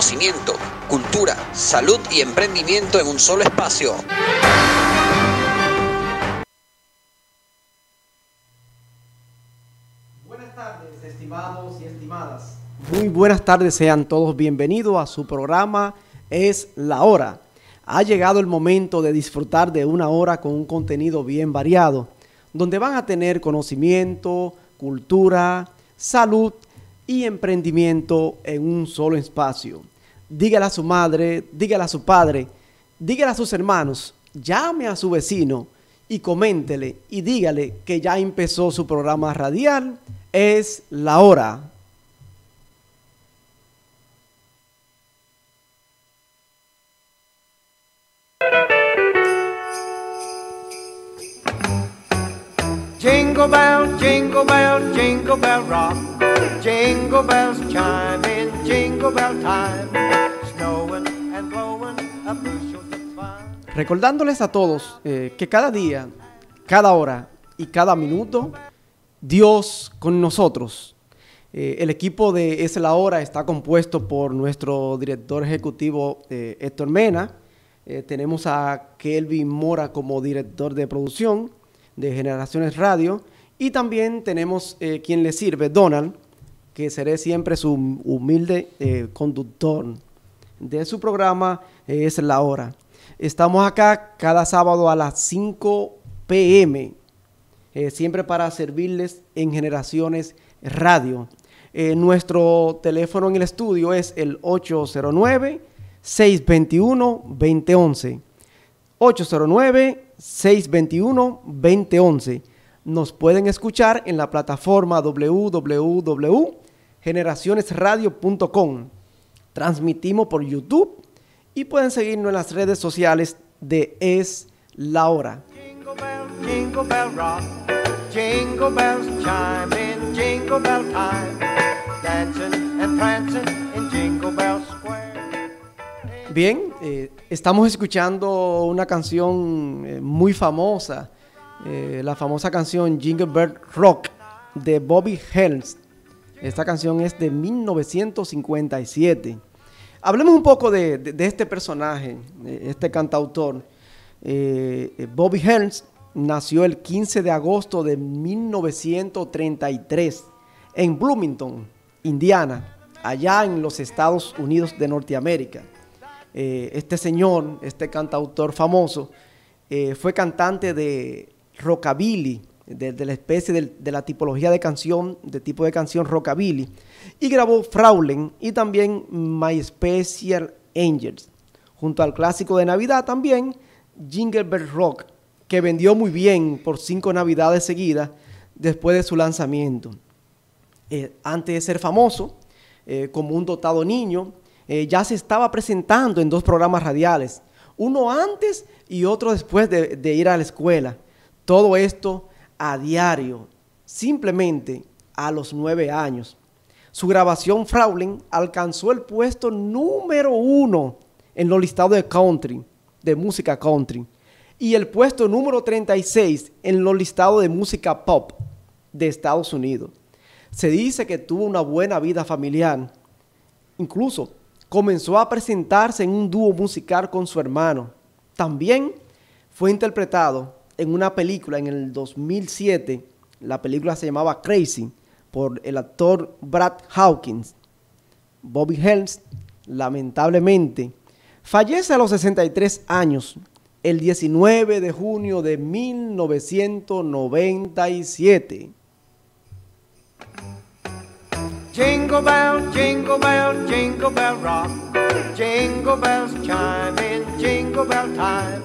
conocimiento, cultura, salud y emprendimiento en un solo espacio. Buenas tardes, estimados y estimadas. Muy buenas tardes, sean todos bienvenidos a su programa Es la Hora. Ha llegado el momento de disfrutar de una hora con un contenido bien variado, donde van a tener conocimiento, cultura, salud y emprendimiento en un solo espacio. Dígale a su madre, dígale a su padre, dígale a sus hermanos, llame a su vecino y coméntele y dígale que ya empezó su programa radial. Es la hora. Jingle bell, jingle bell, jingle bell rock. Jingle bells chime in jingle bell time. Snowing and blowing a. Recordándoles a todos eh, que cada día, cada hora y cada minuto, Dios con nosotros. Eh, el equipo de Es la Hora está compuesto por nuestro director ejecutivo eh, Héctor Mena. Tenemos a Kelvin Mora como director de producción de Generaciones Radio. Y también tenemos eh, quien le sirve, Donald, que seré siempre su humilde eh, conductor de su programa eh, Es la Hora. Estamos acá cada sábado a las 5 pm, siempre para servirles en Generaciones Radio. Nuestro teléfono en el estudio es el 809-621-2011. 809-621-2011. Nos pueden escuchar en la plataforma www.generacionesradio.com. Transmitimos por YouTube y pueden seguirnos en las redes sociales de Es la Hora. Jingle jingle rock. Jingle bells chime in jingle bell time. Dancing and prancing in Jingle Bell Square. Bien, eh, estamos escuchando una canción eh, muy famosa, eh, la famosa canción Jingle Bell Rock de Bobby Helms. Esta canción es de 1957. Hablemos un poco de, de- este personaje, este cantautor. Bobby Helms nació el 15 de agosto de 1933 en Bloomington, Indiana, allá en los Estados Unidos de Norteamérica. Eh, este señor, este cantautor famoso, eh, fue cantante de rockabilly, de, la especie de, la tipología de canción, de tipo de canción rockabilly, y grabó Fraulen y también My Special Angels, junto al clásico de Navidad también, Jingle Bell Rock, que vendió muy bien por cinco Navidades seguidas después de su lanzamiento. Eh, antes de ser famoso, como un dotado niño, eh, ya se estaba presentando en dos programas radiales, uno antes y otro después de, ir a la escuela. Todo esto a diario, simplemente a los nueve años. Su grabación Fraulen alcanzó el puesto número uno en los listados de country, de música country, y el puesto número 36 en los listados de música pop de Estados Unidos. Se dice que tuvo una buena vida familiar. Incluso comenzó a presentarse en un dúo musical con su hermano. También fue interpretado en una película en el 2007. La película se llamaba Crazy por el actor Brad Hawkins. Bobby Helms, lamentablemente, fallece a los 63 años el 19 de junio de 1997. Jingle bell, jingle bell, jingle bell rock. Jingle bells chime in jingle bell time.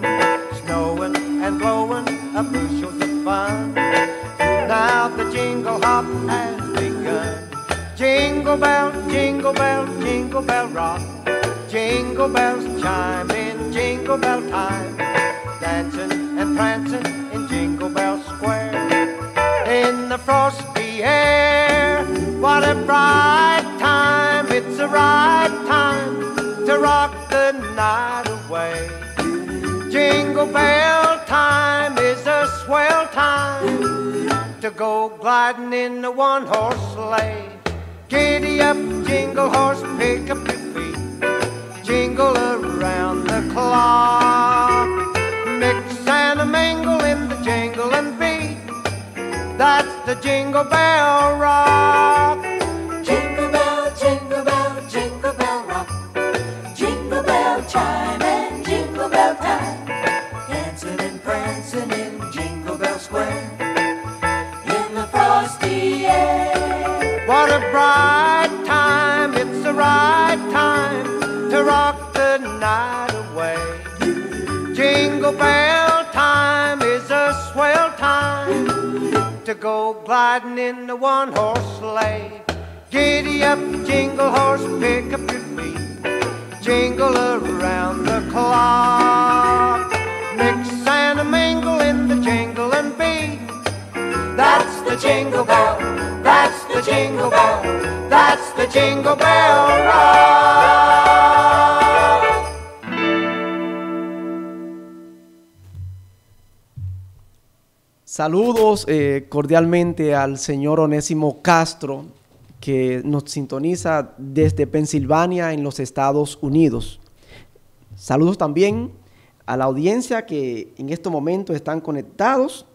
Snowing and blowing a bushel of fun. Now the jingle hop has begun. Jingle bell, jingle bell, jingle bell rock. Jingle bells chime in jingle bell time. Dancing and prancing in Jingle Bell Square in the frosty air. What a bright time, it's a right time to rock the night away. Jingle bell time is a swell time to go gliding in the one horse sleigh. Giddy up, jingle horse, pick up your feet, jingle around the clock. Mix and mingle in the jingle and bell rock. Jingle bell, jingle bell, jingle bell rock. Jingle bell chime gliding in the one horse sleigh. Giddy up, jingle horse, pick up your feet. Jingle around the clock. Mix and mingle in the jingling beat. That's the jingle bell. That's the jingle bell. That's the jingle bell rock. Saludos eh, cordialmente al señor Onésimo Castro, que nos sintoniza desde Pensilvania en los Estados Unidos. Saludos también a la audiencia que en estos momentos están conectados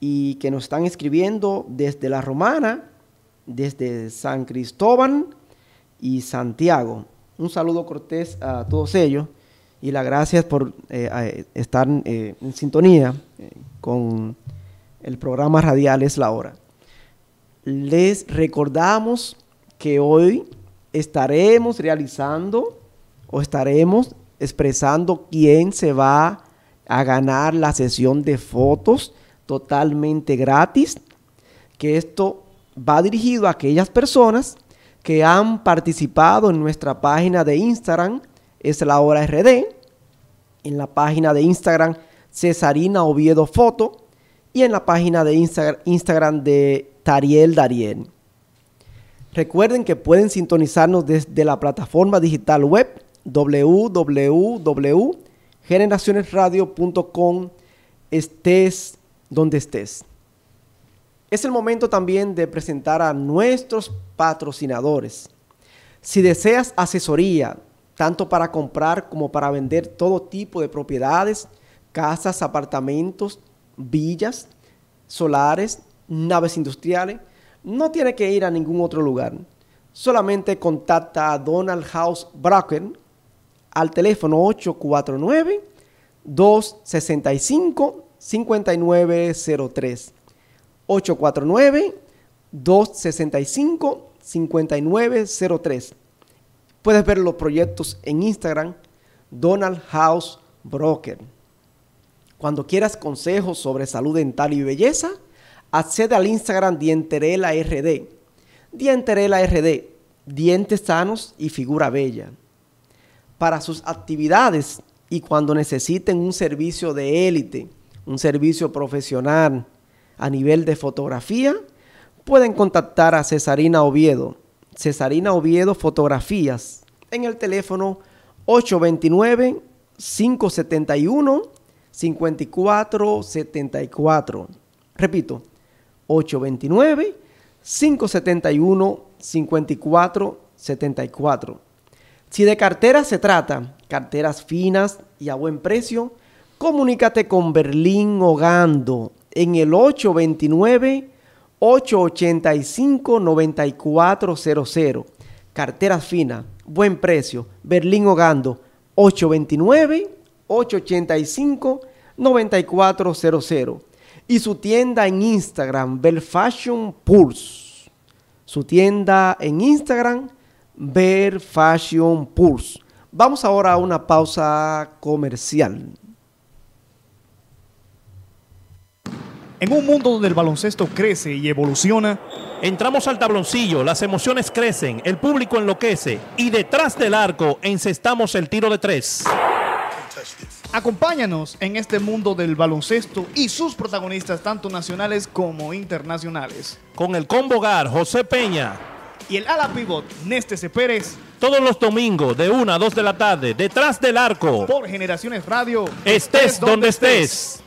y que nos están escribiendo desde La Romana, desde San Cristóbal y Santiago. Un saludo cortés a todos ellos y las gracias por eh, estar eh, en sintonía con el programa radial Es la Hora. Les recordamos que hoy estaremos realizando o estaremos expresando quién se va a ganar la sesión de fotos totalmente gratis, que esto va dirigido a aquellas personas que han participado en nuestra página de Instagram, es la hora RD, en la página de Instagram Cesarina Oviedo Foto y en la página de Insta- Instagram de Tariel Dariel. Recuerden que pueden sintonizarnos desde la plataforma digital web www.generacionesradio.com estés donde estés. Es el momento también de presentar a nuestros patrocinadores. Si deseas asesoría, tanto para comprar como para vender todo tipo de propiedades, casas, apartamentos, villas, solares, naves industriales, no tiene que ir a ningún otro lugar. Solamente contacta a Donald House Broker al teléfono 849 265 5903. 849-265-5903. Puedes ver los proyectos en Instagram, Donald House Broker. Cuando quieras consejos sobre salud dental y belleza, accede al Instagram Dienterela RD. Dienterela RD, dientes sanos y figura bella. Para sus actividades y cuando necesiten un servicio de élite, un servicio profesional a nivel de fotografía, pueden contactar a Cesarina Oviedo. Cesarina Oviedo Fotografías en el teléfono 829 571 5474. Repito, 829 571 5474. Si de carteras se trata, carteras finas y a buen precio, comunícate con Berlín Hogando en el 829-885-9400. Carteras finas, buen precio, Berlín Hogando 829-885-9400. Y su tienda en Instagram, Bell Fashion Pulse. Su tienda en Instagram, Ver Fashion Pulse. Vamos ahora a una pausa comercial. En un mundo donde el baloncesto crece y evoluciona, Entramos al tabloncillo, las emociones crecen, el público enloquece y detrás del arco encestamos el tiro de tres. Acompáñanos en este mundo del baloncesto y sus protagonistas tanto nacionales como internacionales. Con el combo Gar, José Peña, Y el ala pivot, Néstor Pérez, todos los domingos de 1 a 2 de la tarde, detrás del arco. por Generaciones Radio. Estés donde estés.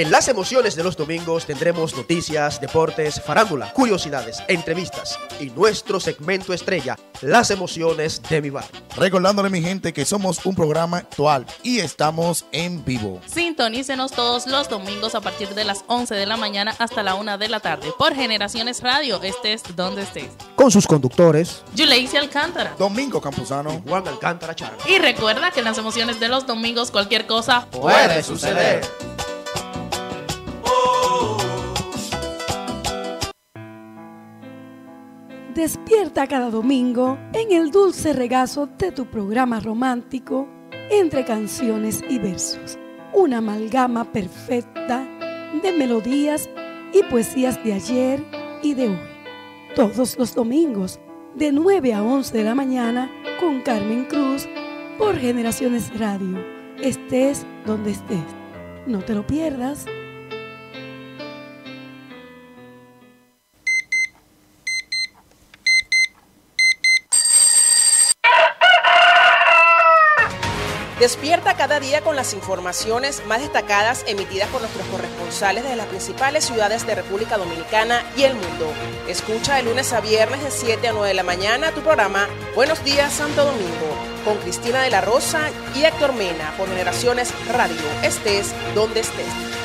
En las emociones de los domingos tendremos noticias, deportes, farándula, curiosidades, entrevistas y nuestro segmento estrella, las emociones de mi bar. Recordándole mi gente que somos un programa actual y estamos en vivo. Sintonícenos todos los domingos a partir de las 11 de la mañana hasta la 1 de la tarde por Generaciones Radio, estés donde estés. Con sus conductores. Yuleisi Alcántara. Domingo Campuzano. Juan Alcántara Char. Y recuerda que en las emociones de los domingos cualquier cosa Puede suceder. Despierta cada domingo en el dulce regazo de tu programa romántico entre canciones y versos. Una amalgama perfecta de melodías y poesías de ayer y de hoy. Todos los domingos de 9 a 11 de la mañana con Carmen Cruz por Generaciones Radio. Estés donde estés. No te lo pierdas. Despierta cada día con las informaciones más destacadas emitidas por nuestros corresponsales de las principales ciudades de República Dominicana y el mundo. Escucha de lunes a viernes de 7 a 9 de la mañana tu programa Buenos días Santo Domingo con Cristina de la Rosa y Héctor Mena por Generaciones Radio. Estés donde estés.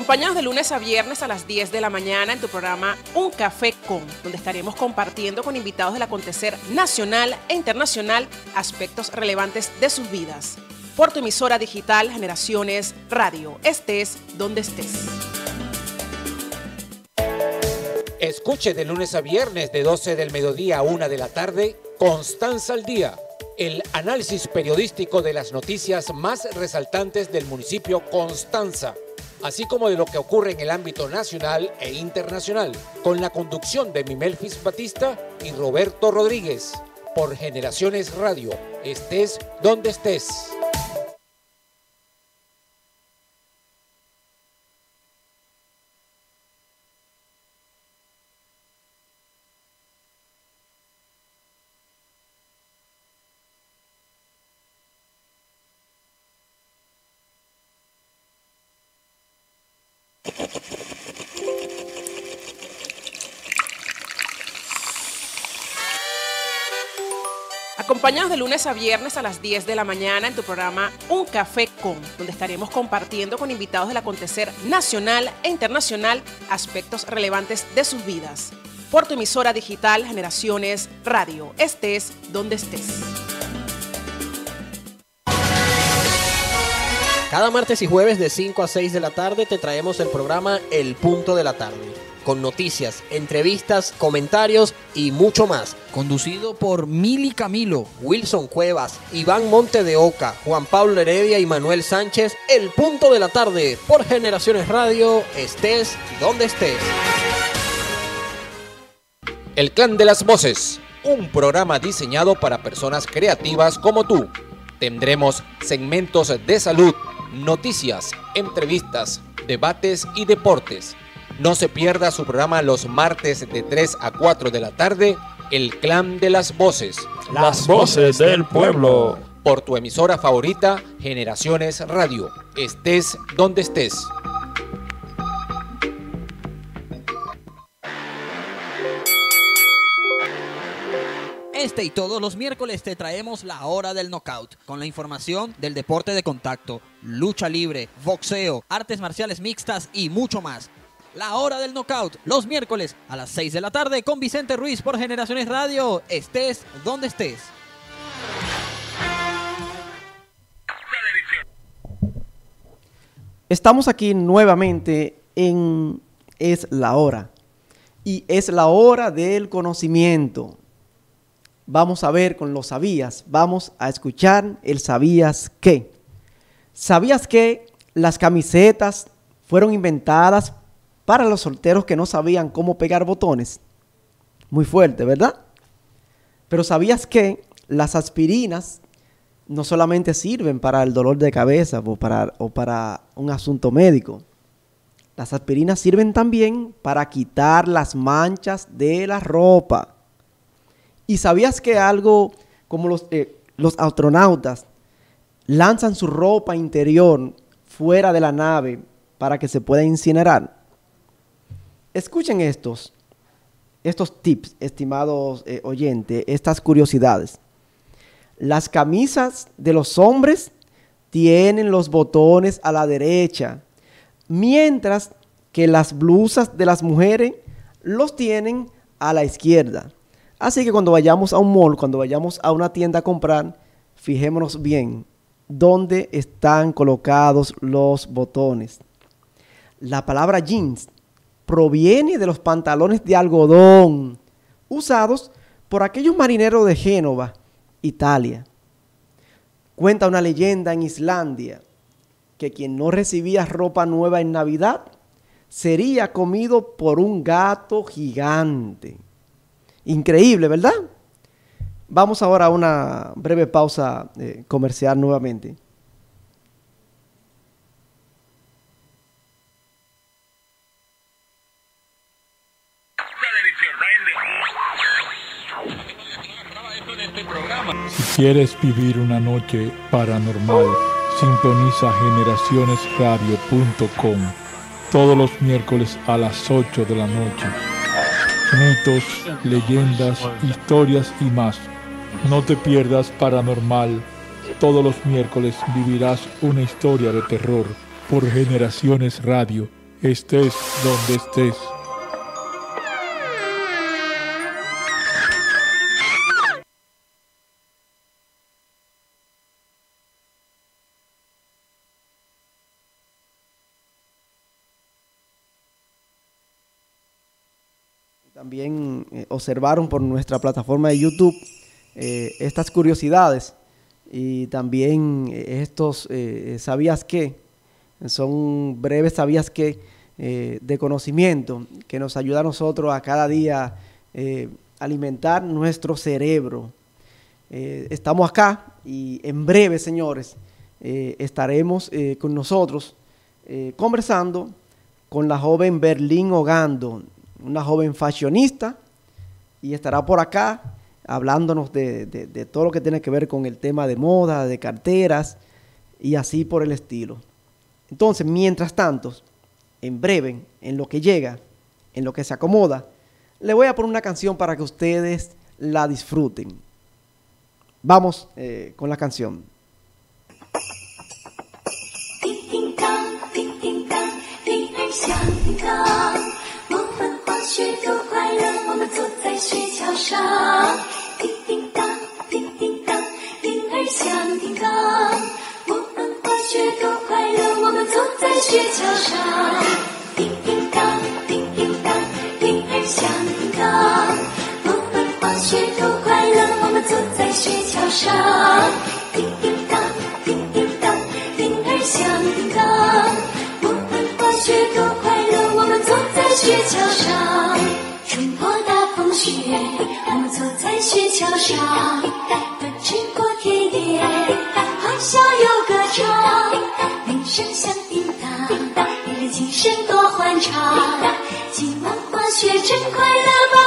Acompañados de lunes a viernes a las 10 de la mañana en tu programa Un Café Con, donde estaremos compartiendo con invitados del acontecer nacional e internacional aspectos relevantes de sus vidas. Por tu emisora digital Generaciones Radio, estés donde estés. Escuche de lunes a viernes de 12 del mediodía a 1 de la tarde, Constanza al Día, el análisis periodístico de las noticias más resaltantes del municipio Constanza, así como de lo que ocurre en el ámbito nacional e internacional, con la conducción de Mimelfis Batista y Roberto Rodríguez, por Generaciones Radio, estés donde estés. Lunes a viernes a las 10 de la mañana en tu programa Un Café Con, donde estaremos compartiendo con invitados del acontecer nacional e internacional aspectos relevantes de sus vidas. Por tu emisora digital Generaciones Radio, estés donde estés. Cada martes y jueves de 5 a 6 de la tarde te traemos el programa El Punto de la Tarde, con noticias, entrevistas, comentarios y mucho más. Conducido por Mili Camilo, Wilson Cuevas, Iván Monte de Oca, Juan Pablo Heredia y Manuel Sánchez, El Punto de la Tarde, por Generaciones Radio, estés donde estés. El Clan de las Voces, un programa diseñado para personas creativas como tú. Tendremos segmentos de salud, noticias, entrevistas, debates y deportes. No se pierda su programa los martes de 3 a 4 de la tarde, El Clan de las Voces. Las voces del pueblo. Por tu emisora favorita, Generaciones Radio. Estés donde estés. Este y todos los miércoles te traemos la hora del knockout, con la información del deporte de contacto, lucha libre, boxeo, artes marciales mixtas y mucho más. La hora del knockout, los miércoles a las 6 de la tarde con Vicente Ruiz por Generaciones Radio. Estés donde estés. Estamos aquí nuevamente en Es la hora. Y es la hora del conocimiento. Vamos a ver con los sabías. Vamos a escuchar el sabías qué. ¿Sabías que las camisetas fueron inventadas para los solteros que no sabían cómo pegar botones? Muy fuerte, ¿verdad? Pero ¿sabías que las aspirinas no solamente sirven para el dolor de cabeza o para, un asunto médico? Las aspirinas sirven también para quitar las manchas de la ropa. ¿Y sabías que algo como los, eh, los astronautas lanzan su ropa interior fuera de la nave para que se pueda incinerar. Escuchen estos, estos tips, estimados eh, oyentes, estas curiosidades. Las camisas de los hombres tienen los botones a la derecha, mientras que las blusas de las mujeres los tienen a la izquierda. Así que cuando vayamos a un mall, cuando vayamos a una tienda a comprar, fijémonos bien dónde están colocados los botones. La palabra jeans proviene de los pantalones de algodón usados por aquellos marineros de Génova, Italia. Cuenta una leyenda en Islandia que quien no recibía ropa nueva en Navidad sería comido por un gato gigante. Increíble, ¿verdad? Vamos ahora a una breve pausa eh, comercial nuevamente. Quieres vivir una noche paranormal, sintoniza generacionesradio.com todos los miércoles a las 8 de la noche. Mitos, leyendas, historias y más. No te pierdas Paranormal. Todos los miércoles vivirás una historia de terror por Generaciones Radio. Estés donde estés. También eh, observaron por nuestra plataforma de YouTube eh, estas curiosidades. Y también eh, estos sabías qué, son breves sabías qué de conocimiento que nos ayuda a nosotros a cada día alimentar nuestro cerebro. Estamos acá y en breve, señores, estaremos con nosotros conversando con la joven Berlín Ogando, una joven fashionista, y estará por acá hablándonos de, de- todo lo que tiene que ver con el tema de moda, de carteras y así por el estilo. Entonces, mientras tanto, en breve, en lo que llega, en lo que se acomoda, le voy a poner una canción para que ustedes la disfruten. Vamos eh, con la canción. 雪多快乐我们坐在雪橇上叮叮当叮叮当铃儿响叮当。我们滑雪多快乐我们坐在雪橇上。雪橇上，奔驰过田野，欢笑又歌唱，铃声响叮当，人人精神多欢畅。今晚滑雪真快乐，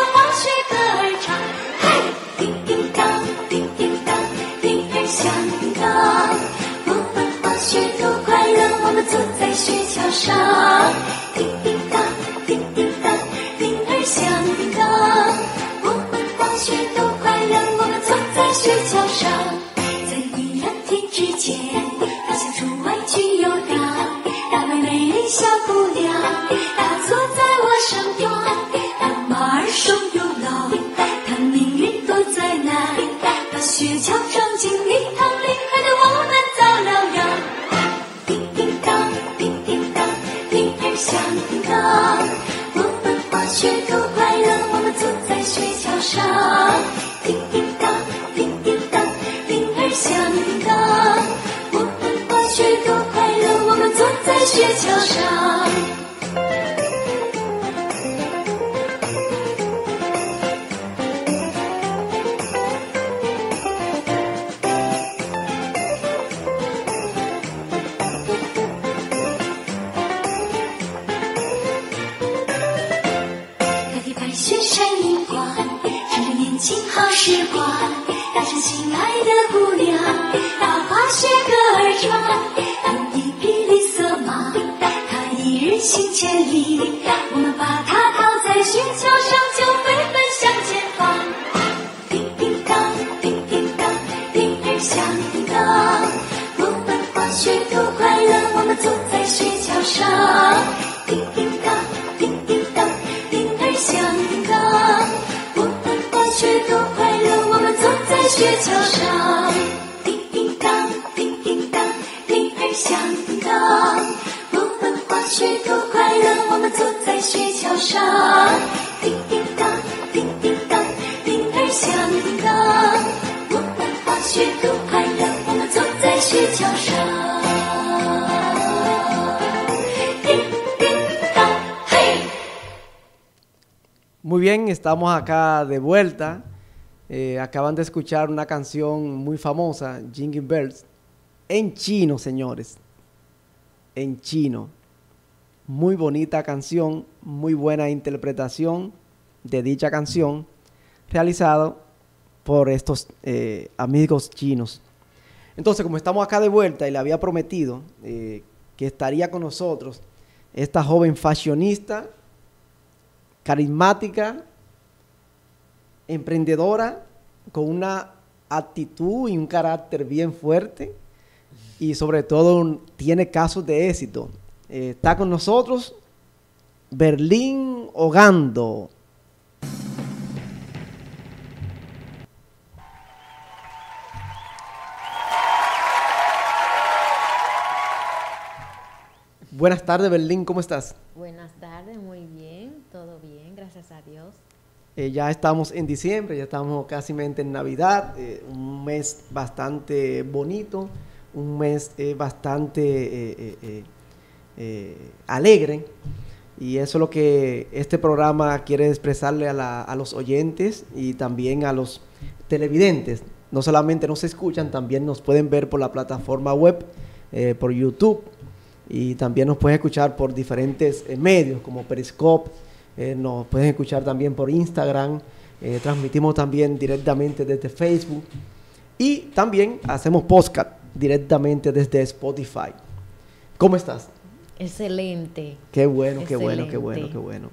estamos acá de vuelta. Eh, acaban de escuchar una canción muy famosa, Jingle Bells, en chino, señores. En chino. Muy bonita canción, muy buena interpretación de dicha canción, realizado por estos eh, amigos chinos. Entonces, como estamos acá de vuelta y le había prometido eh, que estaría con nosotros esta joven fashionista, carismática, emprendedora, con una actitud y un carácter bien fuerte y sobre todo tiene casos de éxito. Eh, está con nosotros Berlín Ogando. Buenas tardes, Berlín, ¿cómo estás? Buenas tardes, muy bien, todo bien, gracias a Dios. Eh, ya estamos en diciembre, ya estamos casi en Navidad, eh, un mes bastante bonito, un mes eh, bastante alegre. Y eso es lo que este programa quiere expresarle a, los oyentes y también a los televidentes. No solamente nos escuchan, también nos pueden ver por la plataforma web, por YouTube, y también nos pueden escuchar por diferentes medios como Periscope, eh, nos pueden escuchar también por Instagram, eh, transmitimos también directamente desde Facebook y también hacemos podcast directamente desde Spotify. ¿Cómo estás? Excelente. Qué bueno, qué bueno, qué bueno, qué bueno.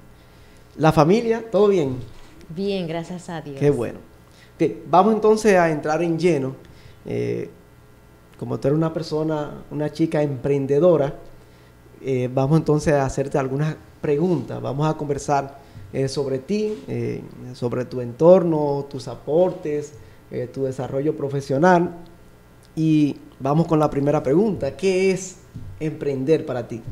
La familia, ¿todo bien? Bien, gracias a Dios. Qué bueno. Bien, vamos entonces a entrar en lleno. Eh, como tú eres una persona, una chica emprendedora, eh, vamos entonces a hacerte algunas preguntas. Vamos a conversar eh, sobre ti, eh, sobre tu entorno, tus aportes, tu desarrollo profesional. Y vamos con la primera pregunta. ¿Qué es emprender para ti?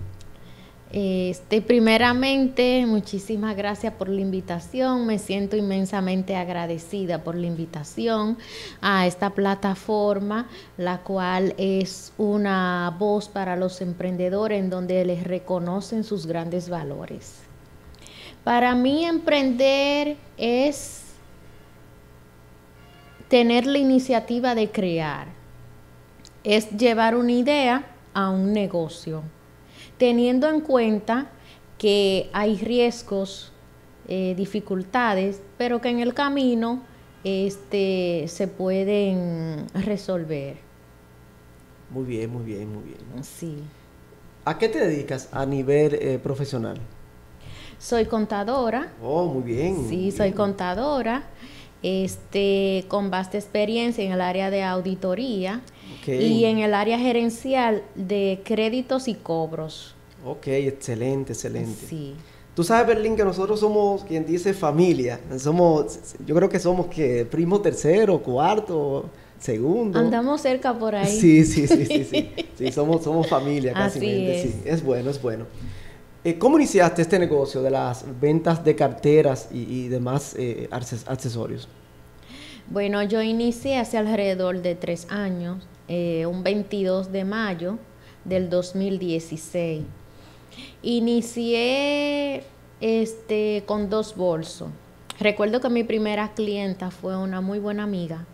Este, primeramente, muchísimas gracias por la invitación. Me siento inmensamente agradecida por la invitación a esta plataforma, la cual es una voz para los emprendedores en donde les reconocen sus grandes valores. Para mí emprender es tener la iniciativa de crear, es llevar una idea a un negocio teniendo en cuenta que hay riesgos, eh, dificultades, pero que en el camino este, se pueden resolver. Muy bien, muy bien, muy bien. Sí. ¿A qué te dedicas a nivel eh, profesional? Soy contadora. Oh, muy bien. muy Sí, soy bien. contadora. Este, con vasta experiencia en el área de auditoría Y en el área gerencial de créditos y cobros. Ok, excelente, excelente. Sí. Tú sabes, Berlín, que nosotros somos quien dice familia. Somos, yo creo que somos que primo tercero, cuarto, segundo. Andamos cerca por ahí. Sí, sí, sí, sí, sí. Sí, somos, somos familia casi. Así es. Sí, es bueno, es bueno. Eh, ¿Cómo iniciaste este negocio de las ventas de carteras y, y demás eh, acces- accesorios? Bueno, yo inicié hace alrededor de tres años, eh, un 22 de mayo del 2016. Inicié este, con dos bolsos. Recuerdo que mi primera clienta fue una muy buena amiga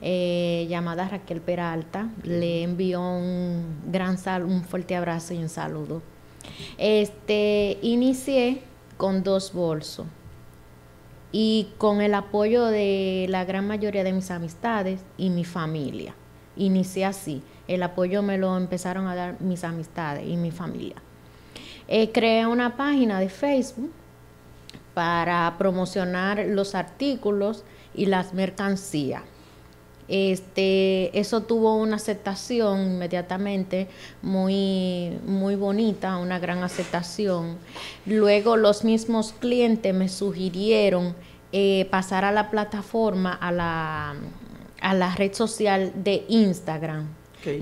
eh, llamada Raquel Peralta. Le envió un gran sal, un fuerte abrazo y un saludo. Este, inicié con dos bolsos y con el apoyo de la gran mayoría de mis amistades y mi familia. Inicié así. El apoyo me lo empezaron a dar mis amistades y mi familia. Eh, creé una página de Facebook para promocionar los artículos y las mercancías. Este, eso tuvo una aceptación inmediatamente muy, muy bonita, una gran aceptación. Luego los mismos clientes me sugirieron eh, pasar a la plataforma, a la, a la red social de Instagram.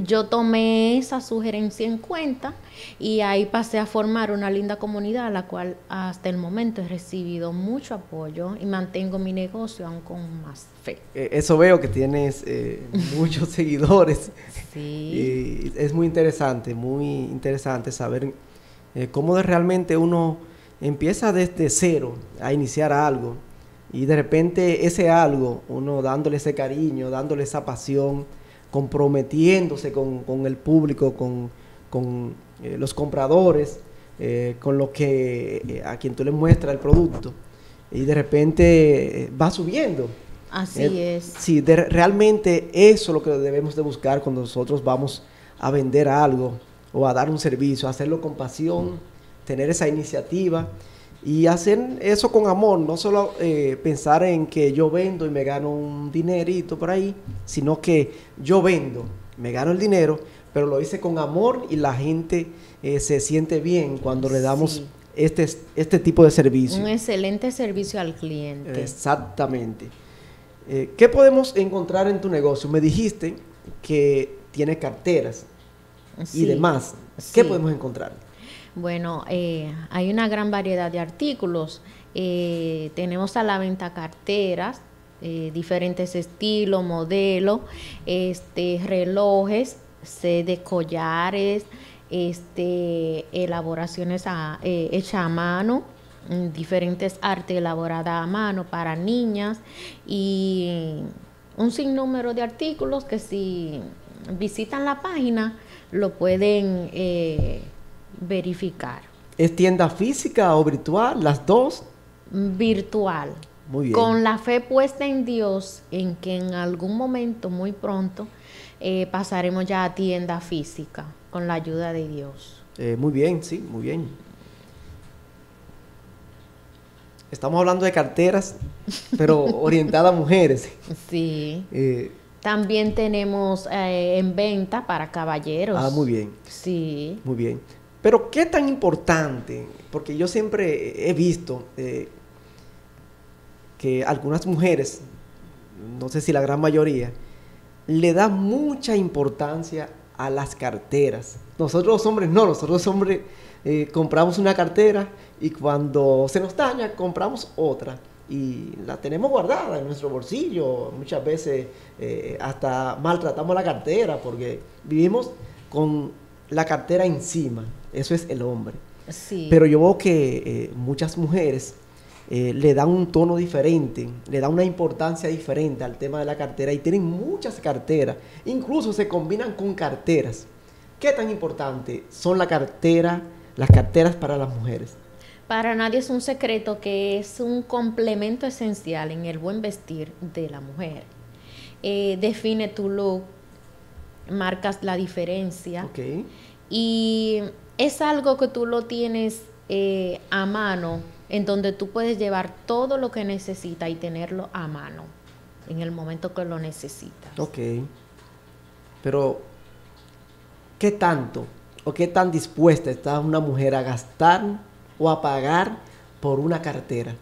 Yo tomé esa sugerencia en cuenta y ahí pasé a formar una linda comunidad a la cual hasta el momento he recibido mucho apoyo y mantengo mi negocio aún con más fe. Eh, Eso veo que tienes eh, muchos seguidores. Sí. Y es muy interesante, muy interesante saber eh, cómo realmente uno empieza desde cero a iniciar algo y de repente ese algo, uno dándole ese cariño, dándole esa pasión, comprometiéndose con, con el público, con, con, eh, los compradores, eh, con lo que eh, a quien tú le muestras el producto y de repente eh, va subiendo. Así Eh, es. Sí, de- realmente eso es lo que debemos de buscar cuando nosotros vamos a vender algo o a dar un servicio, hacerlo con pasión, tener esa iniciativa y hacer eso con amor, no solo eh, pensar en que yo vendo y me gano un dinerito por ahí, sino que yo vendo, me gano el dinero, pero lo hice con amor y la gente eh, se siente bien cuando le damos Sí. este, este tipo de servicio. Un excelente servicio al cliente. Exactamente. Eh, ¿Qué podemos encontrar en tu negocio? Me dijiste que tiene carteras y demás. ¿Qué sí. podemos encontrar? Bueno, eh, hay una gran variedad de artículos. Eh, tenemos a la venta carteras, eh, diferentes estilos, modelos, este, relojes, de collares, este, elaboraciones eh, hechas a mano, mm, diferentes artes elaboradas a mano para niñas y un sinnúmero de artículos que si visitan la página lo pueden eh, verificar. ¿Es tienda física o virtual? Las dos. Virtual. Muy bien. Con la fe puesta en Dios, en que en algún momento, muy pronto, eh, pasaremos ya a tienda física, con la ayuda de Dios. Eh, muy bien, sí, muy bien. Estamos hablando de carteras, pero orientadas a mujeres. Sí. Eh, También tenemos en venta para caballeros. ah, muy bien. Sí. Muy bien. Pero ¿qué tan importante? Porque yo siempre he visto eh, que algunas mujeres, no sé si la gran mayoría, le dan mucha importancia a las carteras. Nosotros los hombres no, nosotros los hombres eh, compramos una cartera y cuando se nos daña compramos otra y la tenemos guardada en nuestro bolsillo. Muchas veces eh, hasta maltratamos la cartera porque vivimos con la cartera encima. Eso es el hombre. Sí. Pero yo veo que eh, muchas mujeres eh, le dan un tono diferente, le dan una importancia diferente al tema de la cartera y tienen muchas carteras. Incluso se combinan con carteras. ¿Qué tan importante son la cartera, las carteras para las mujeres? Para nadie es un secreto que es un complemento esencial en el buen vestir de la mujer. Eh, define tu look, marcas la diferencia Ok. y es algo que tú lo tienes eh, a mano, en donde tú puedes llevar todo lo que necesitas y tenerlo a mano en el momento que lo necesitas. Ok. Pero, ¿qué tanto o qué tan dispuesta está una mujer a gastar o a pagar por una cartera?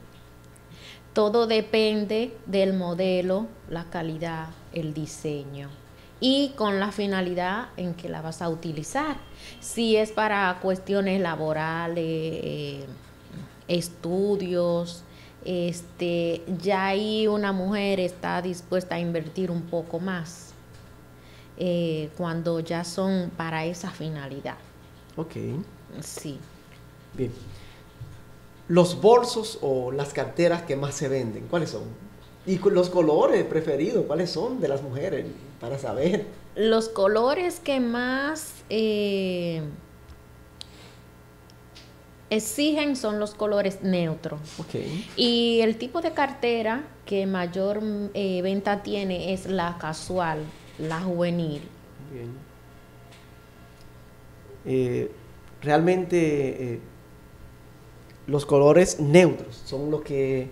Todo depende del modelo, la calidad, el diseño y con la finalidad en que la vas a utilizar. Si es para cuestiones laborales, eh, estudios, este, ya ahí una mujer está dispuesta a invertir un poco más eh, cuando ya son para esa finalidad. Ok. Sí. Bien. Los bolsos o las carteras que más se venden, ¿cuáles son? Y los colores preferidos, ¿cuáles son de las mujeres? Para saber. Los colores que más eh, exigen son los colores neutros. Y el tipo de cartera que mayor eh, venta tiene es la casual, la juvenil. Bien. Eh, realmente los colores neutros son los que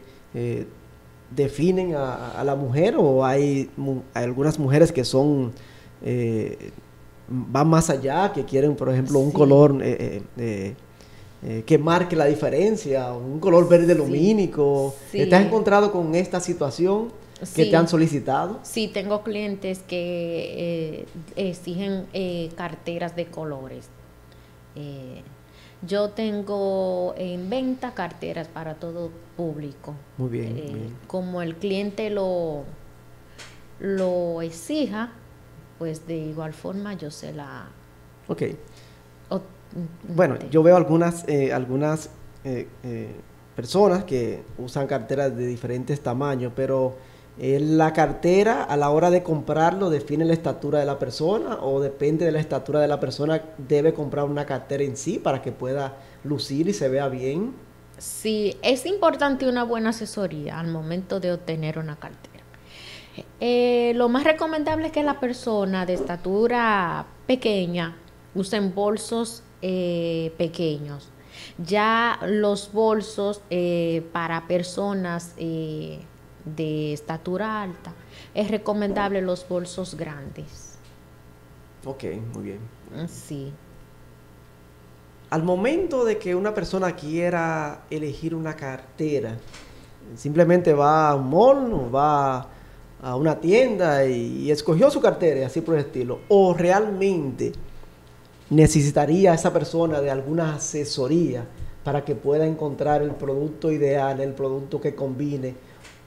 definen a, a la mujer o hay, mu- hay algunas mujeres que son eh, van más allá, que quieren, por ejemplo, un Sí. color eh, eh, que marque la diferencia, un color verde lumínico. Sí. ¿Te has encontrado con esta situación que Sí. te han solicitado? Sí, tengo clientes que eh, exigen eh, carteras de colores. Yo tengo en venta carteras para todo público. Muy bien, Eh, bien. Como el cliente lo, lo exija, pues de igual forma yo se la... Ok. o- Bueno, yo veo algunas, eh, algunas eh, eh, personas que usan carteras de diferentes tamaños, pero la cartera a la hora de comprarlo define la estatura de la persona o depende de la estatura de la persona, debe comprar una cartera en sí para que pueda lucir y se vea bien. Sí, es importante una buena asesoría al momento de obtener una cartera. Eh, lo más recomendable es que la persona de estatura pequeña usen bolsos eh, pequeños. Ya los bolsos eh, para personas de estatura alta, es recomendable los bolsos grandes. Ok, muy bien. Sí. Al momento de que una persona quiera elegir una cartera, simplemente va a un mall o va a una tienda y, y escogió su cartera y así por el estilo, o realmente necesitaría esa persona de alguna asesoría para que pueda encontrar el producto ideal, el producto que combine,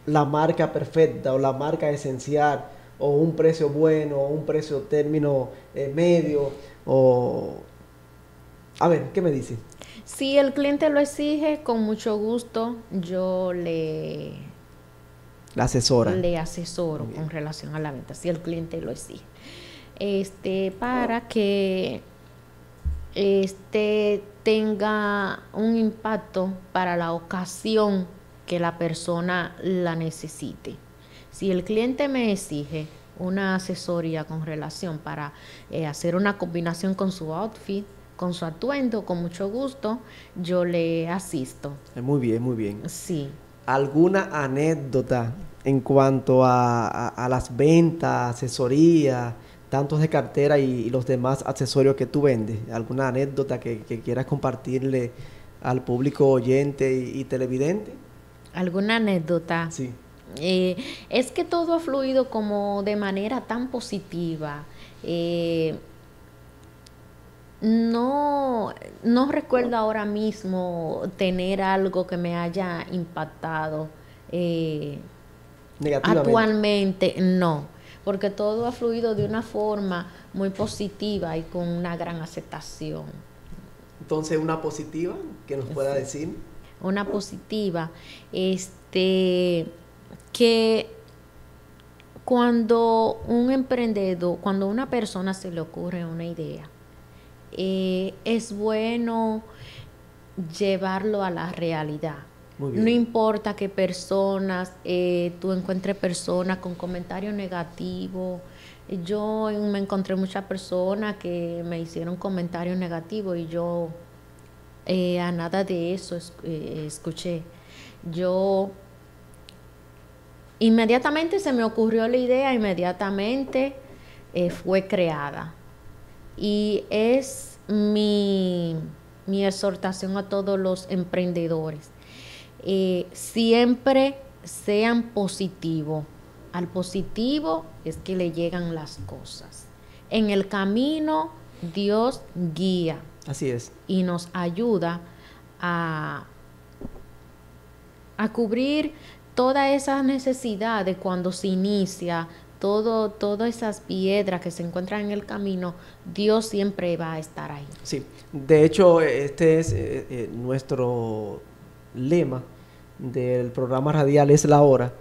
la marca perfecta o la marca esencial, o un precio bueno, o un precio término eh, medio, o... A ver, ¿qué me dice? Si el cliente lo exige, con mucho gusto yo le, La asesora. le asesoro con relación a la venta, si el cliente lo exige. Este, para que este tenga un impacto para la ocasión que la persona la necesite. Si el cliente me exige una asesoría con relación para eh, hacer una combinación con su outfit, con su atuendo, con mucho gusto, yo le asisto. Eh, Muy bien, muy bien. Sí. ¿Alguna anécdota en cuanto a, a- a las ventas, asesoría, tantos de cartera y, y los demás accesorios que tú vendes? ¿Alguna anécdota que, que quieras compartirle al público oyente y, y televidente? ¿Alguna anécdota? Sí. Eh, es que todo ha fluido como de manera tan positiva. Eh, no, no recuerdo ahora mismo tener algo que me haya impactado. eh, actualmente no, porque todo ha fluido de una forma muy positiva y con una gran aceptación. Entonces, una positiva que nos pueda decir. Una positiva, este, que cuando un emprendedor, cuando una persona se le ocurre una idea, eh, es bueno llevarlo a la realidad. No importa que personas, eh, tú encuentres personas con comentarios negativos. Yo me encontré muchas personas que me hicieron comentarios negativos y yo eh, a nada de eso es- eh, escuché. Yo inmediatamente se me ocurrió la idea, inmediatamente eh, fue creada. Y es mi, mi exhortación a todos los emprendedores. Siempre sean positivos. Al positivo es que le llegan las cosas. En el camino Dios guía Así es. y nos ayuda a, a cubrir todas esas necesidades cuando se inicia, todo, todas esas piedras que se encuentran en el camino, Dios siempre va a estar ahí. Sí, de hecho, este es eh, eh, nuestro lema del programa radial Es la Hora,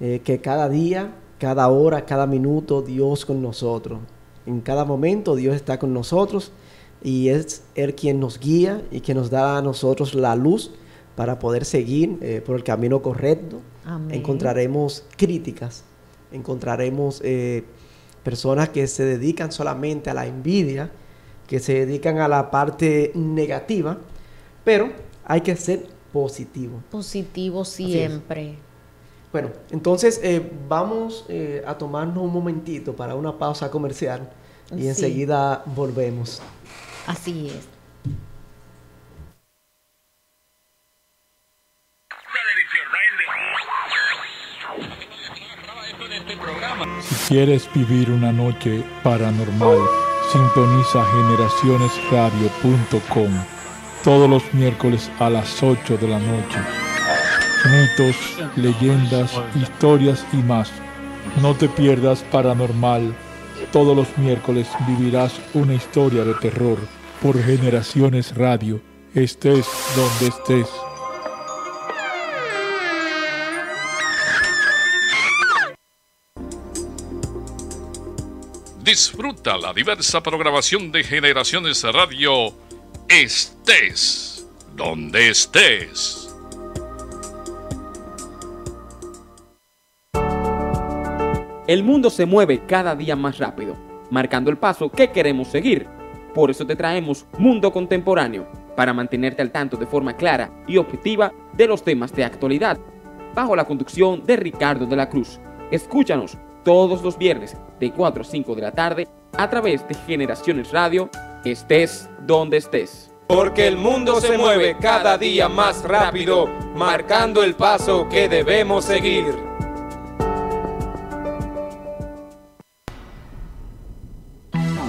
eh, que cada día, cada hora, cada minuto, Dios con nosotros. En cada momento Dios está con nosotros y es Él quien nos guía y que nos da a nosotros la luz para poder seguir eh, por el camino correcto. Amén. Encontraremos críticas, encontraremos eh, personas que se dedican solamente a la envidia, que se dedican a la parte negativa, pero hay que ser positivo. Positivo siempre. Bueno, entonces eh, vamos eh, a tomarnos un momentito para una pausa comercial y Sí. enseguida volvemos. Así es. Si quieres vivir una noche paranormal, sintoniza generacionesradio.com todos los miércoles a las 8 de la noche. Mitos, leyendas, historias y más. No te pierdas Paranormal. Todos los miércoles vivirás una historia de terror por Generaciones Radio. Estés donde estés. Disfruta la diversa programación de Generaciones Radio. Estés donde estés. El mundo se mueve cada día más rápido, marcando el paso que queremos seguir. Por eso te traemos Mundo Contemporáneo, para mantenerte al tanto de forma clara y objetiva de los temas de actualidad, bajo la conducción de Ricardo de la Cruz. Escúchanos todos los viernes de 4 a 5 de la tarde a través de Generaciones Radio, estés donde estés. Porque el mundo se mueve cada día más rápido, marcando el paso que debemos seguir.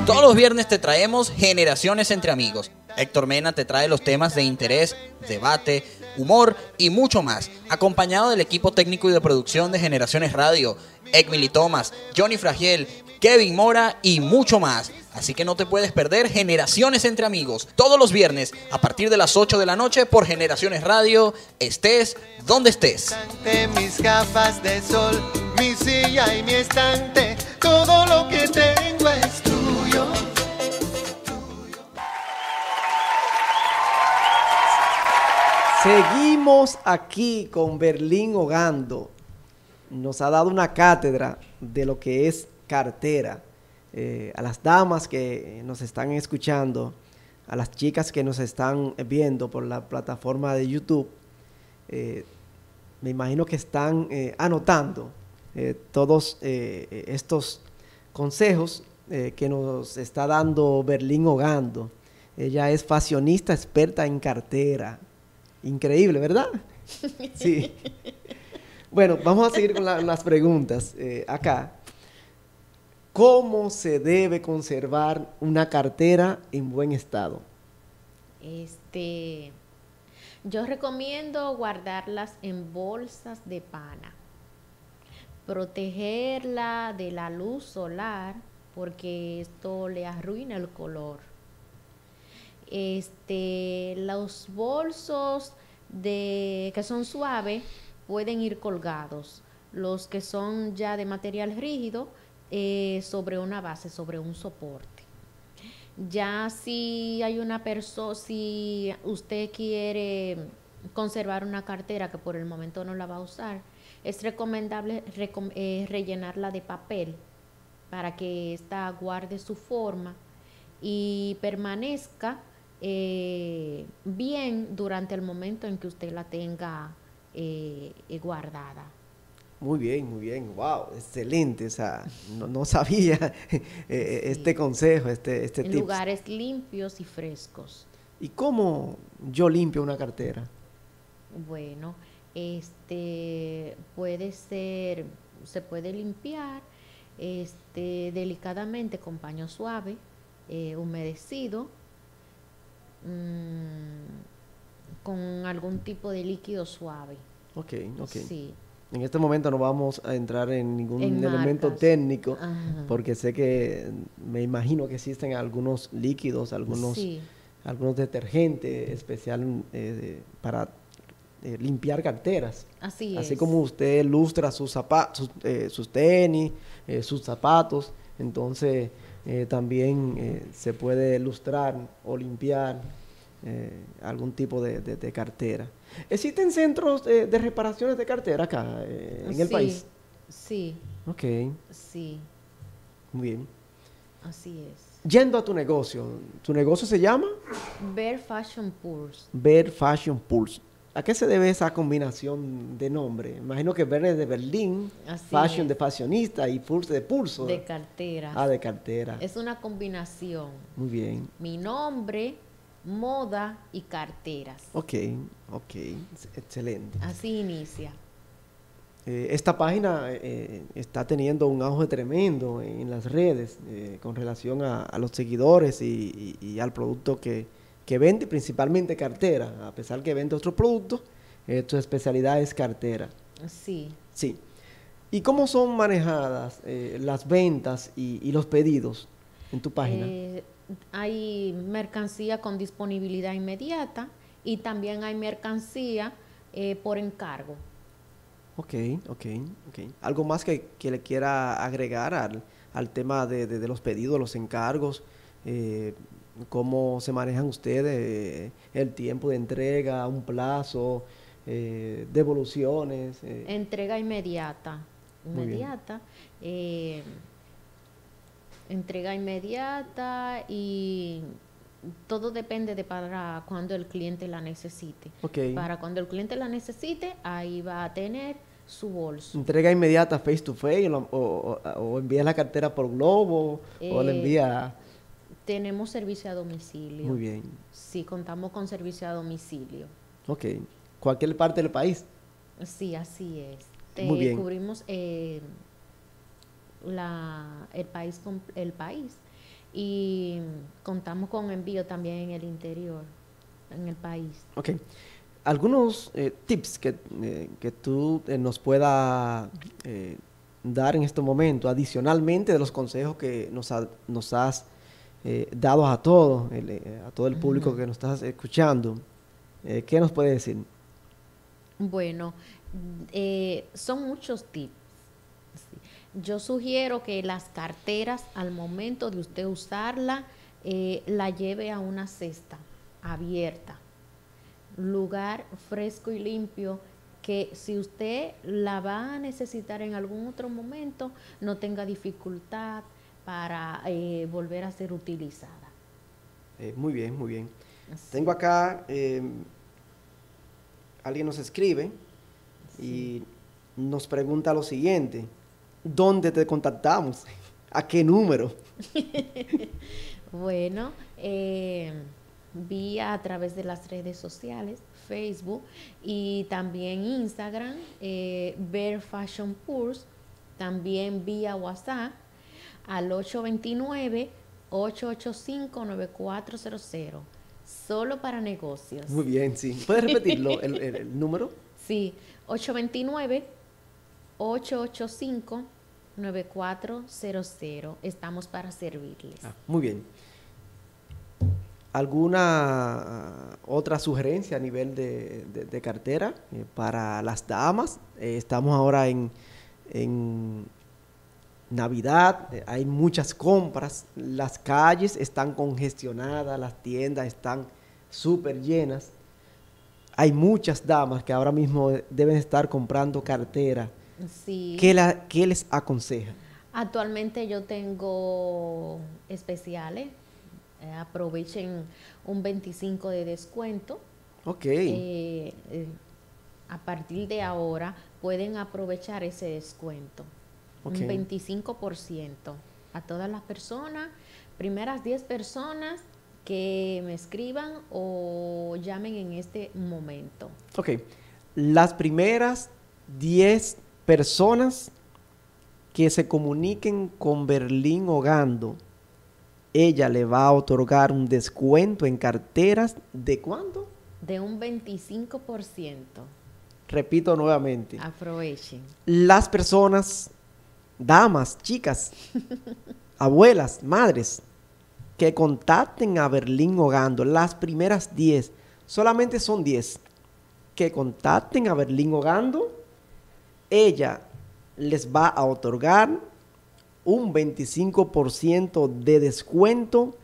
Todos los viernes te traemos Generaciones entre Amigos. Héctor Mena te trae los temas de interés, debate, humor y mucho más, acompañado del equipo técnico y de producción de Generaciones Radio, Ekmili Thomas, Johnny Fragiel, Kevin Mora y mucho más. Así que no te puedes perder Generaciones entre Amigos, todos los viernes a partir de las 8 de la noche por Generaciones Radio, estés donde estés. Mis gafas de sol, mi silla y mi estante, todo lo que tengo es Seguimos aquí con Berlín Hogando. Nos ha dado una cátedra de lo que es cartera. Eh, a las damas que nos están escuchando, a las chicas que nos están viendo por la plataforma de YouTube, eh, me imagino que están eh, anotando todos estos consejos que nos está dando Berlín Hogando. Ella es fashionista experta en cartera. Increíble, ¿verdad? Sí. Bueno, vamos a seguir con la- las preguntas eh, acá. ¿Cómo se debe conservar una cartera en buen estado? Este, yo recomiendo guardarlas en bolsas de pana. Protegerla de la luz solar porque esto le arruina el color. Este, los bolsos que son suaves pueden ir colgados. Los que son ya de material rígido eh, sobre una base, sobre un soporte. Ya si hay una persona, si usted quiere conservar una cartera que por el momento no la va a usar, es recomendable recom- eh, rellenarla de papel para que ésta guarde su forma y permanezca eh, bien durante el momento en que usted la tenga eh, eh, guardada. Muy bien, muy bien. Wow, excelente. O sea, no, no sabía eh, este consejo, este, este en lugares limpios y frescos. ¿Y cómo yo limpio una cartera? Bueno, este puede ser, se puede limpiar este delicadamente con paño suave, eh, humedecido, mm, con algún tipo de líquido suave. Ok, ok. Sí. En este momento no vamos a entrar en ningún En elemento marcas. técnico, Ajá. porque sé que me imagino que existen algunos líquidos, algunos, Sí. algunos detergentes especial eh, para eh, limpiar carteras. Así Así es. como usted lustra sus, zapa- sus, eh, sus tenis, eh, sus zapatos, entonces eh, también eh, se puede lustrar o limpiar eh, algún tipo de, de- de cartera. ¿Existen centros eh, de reparaciones de cartera acá en el país? Sí, Ok, sí, muy bien. así es. Yendo a tu negocio, ¿tu negocio se llama? Bear Fashion Pulse. Bear Fashion Pulse. ¿A qué se debe esa combinación de nombre? Imagino que es de Berlín, Así Fashion es. de fashionista y Pulse de pulso. De cartera. Ah, de cartera. Es una combinación. Muy bien. Mi nombre, moda y carteras. Ok, ok, ex- excelente. Así inicia. Eh, esta página eh, está teniendo un auge tremendo en las redes eh, con relación a, a los seguidores y, y- y al producto que, que vende, principalmente cartera. A pesar que vende otros productos, eh, su especialidad es cartera. Sí. Sí. ¿Y cómo son manejadas eh, las ventas y, y los pedidos en tu página? Eh, hay mercancía con disponibilidad inmediata y también hay mercancía por encargo. Ok, ok, ok. ¿Algo más que, que le quiera agregar al, al tema de, de- de los pedidos, los encargos? Eh, ¿Cómo se manejan ustedes? eh, el tiempo de entrega, un plazo, eh, devoluciones. eh, Entrega inmediata. Inmediata. eh, entrega inmediata y todo depende de para cuando el cliente la necesite. Ok. Para cuando el cliente la necesite, ahí va a tener su bolso. ¿Entrega inmediata face to face o, o, o- envía la cartera por globo o la Eh, envía... Tenemos servicio a domicilio. Muy bien. Sí, contamos con servicio a domicilio. Ok. Cualquier parte del país. Sí, así es. Te Muy bien. Cubrimos eh, la, el, país, el país y contamos con envío también en el interior, en el país. Ok. Algunos eh, tips que, eh, que tú eh, nos pueda eh, dar en este momento, adicionalmente de los consejos que nos, ha- nos has eh, dado a todos, eh, a todo el público que nos estás escuchando. Eh, ¿Qué nos puede decir? Bueno, eh, son muchos tips. Yo sugiero que las carteras, al momento de usted usarla, eh, la lleve a una cesta abierta, lugar fresco y limpio, que si usted la va a necesitar en algún otro momento, no tenga dificultad para eh, volver a ser utilizada. Eh, muy bien, muy bien. Tengo acá, eh, alguien nos escribe y nos pregunta lo siguiente. ¿Dónde te contactamos? ¿A qué número? Bueno, eh, vía a través de las redes sociales, Facebook y también Instagram, eh, Bear Fashion también vía WhatsApp al 829-885-9400, solo para negocios. Muy bien, sí. ¿Puedes repetirlo, el, el- el número? Sí, 829-885-9400. Estamos para servirles. Muy bien. ¿Alguna ah, otra sugerencia a nivel de, de- de cartera eh, para las damas? Eh, estamos ahora en, en Navidad, eh, hay muchas compras, las calles están congestionadas, las tiendas están súper llenas. Hay muchas damas que ahora mismo eh, deben estar comprando cartera. Sí. ¿Qué, la- qué les aconseja? Actualmente yo tengo especiales. eh, aprovechen un 25 de descuento. Ok. Eh, eh, a partir de ahora pueden aprovechar ese descuento. Un 25% a todas las personas, primeras 10 personas que me escriban o llamen en este momento. Ok. Las primeras 10 personas que se comuniquen con Berlín Ogando, ella le va a otorgar un descuento en carteras de cuánto? De un 25%. Repito nuevamente. Aprovechen. Las personas, damas, chicas, abuelas, madres, que contacten a Berlín Ogando, las primeras 10, solamente son 10, que contacten a Berlín Ogando, ella les va a otorgar un 25% de descuento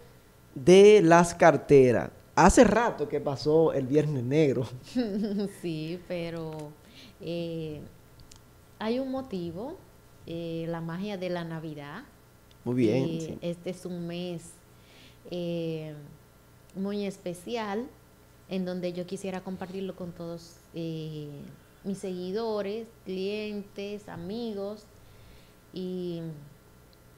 de las carteras. Hace rato que pasó el Viernes Negro. sí, pero eh, hay un motivo, eh, la magia de la Navidad. Muy bien, Eh, sí. Este es un mes eh, muy especial en donde yo quisiera compartirlo con todos eh, mis seguidores, clientes, amigos y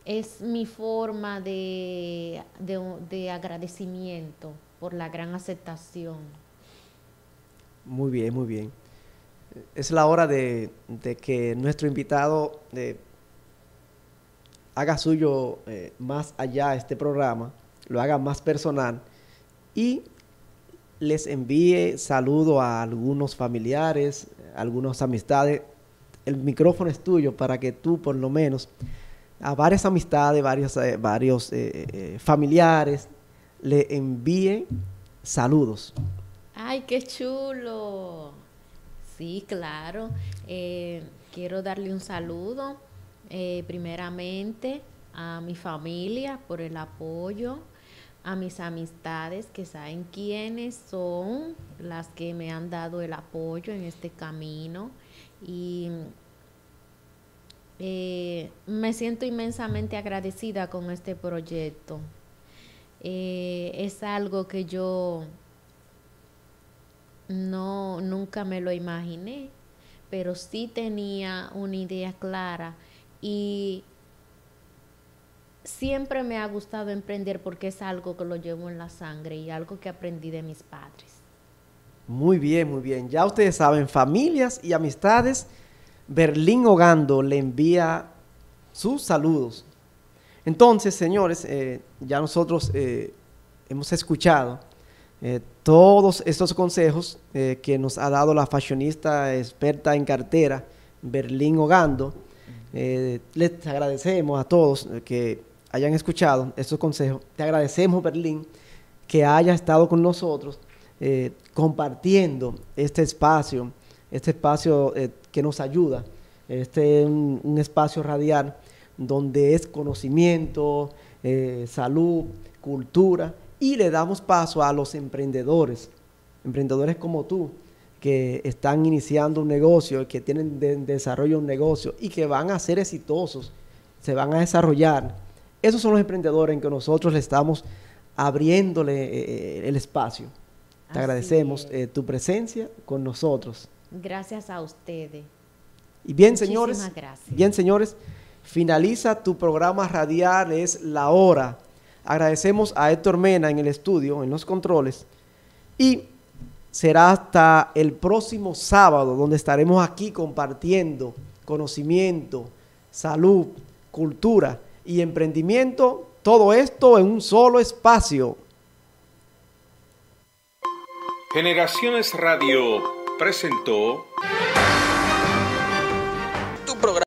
es mi forma de, de- de agradecimiento por la gran aceptación. Muy bien, muy bien. Es la hora de, que nuestro invitado eh, haga suyo eh, más allá este programa, lo haga más personal y les envíe saludo a algunos familiares, algunas amistades. El micrófono es tuyo para que tú por lo menos a varias amistades, varios, eh, varios familiares le envíe saludos. ¡Ay, qué chulo! Sí, claro. Eh, quiero darle un saludo, eh, primeramente, a mi familia por el apoyo, a mis amistades que saben quiénes son las que me han dado el apoyo en este camino. Y eh, me siento inmensamente agradecida con este proyecto. Es algo que yo no, nunca me lo imaginé, pero sí tenía una idea clara y siempre me ha gustado emprender porque es algo que lo llevo en la sangre y algo que aprendí de mis padres. Muy bien, muy bien. Ya ustedes saben, familias y amistades, Berlín Ogando le envía sus saludos. Entonces, señores, eh, ya nosotros eh, hemos escuchado eh, todos estos consejos eh, que nos ha dado la fashionista experta en cartera, Berlín Ogando. Eh, les agradecemos a todos que hayan escuchado estos consejos. Te agradecemos, Berlín, que haya estado con nosotros compartiendo este espacio, este espacio que nos ayuda, este un, espacio radial donde es conocimiento, salud, cultura y le damos paso a los emprendedores, emprendedores como tú, que están iniciando un negocio, que tienen de, desarrollo un negocio y que van a ser exitosos, se van a desarrollar. Esos son los emprendedores en que nosotros le estamos abriéndole eh, el espacio. Te Así agradecemos eh, tu presencia con nosotros. Gracias a ustedes. Y bien, Muchísimas señores, gracias. bien, señores, finaliza tu programa radial, es la hora. Agradecemos a Héctor Mena en el estudio, en los controles. Y será hasta el próximo sábado, donde estaremos aquí compartiendo conocimiento, salud, cultura y emprendimiento. Todo esto en un solo espacio. Generaciones Radio presentó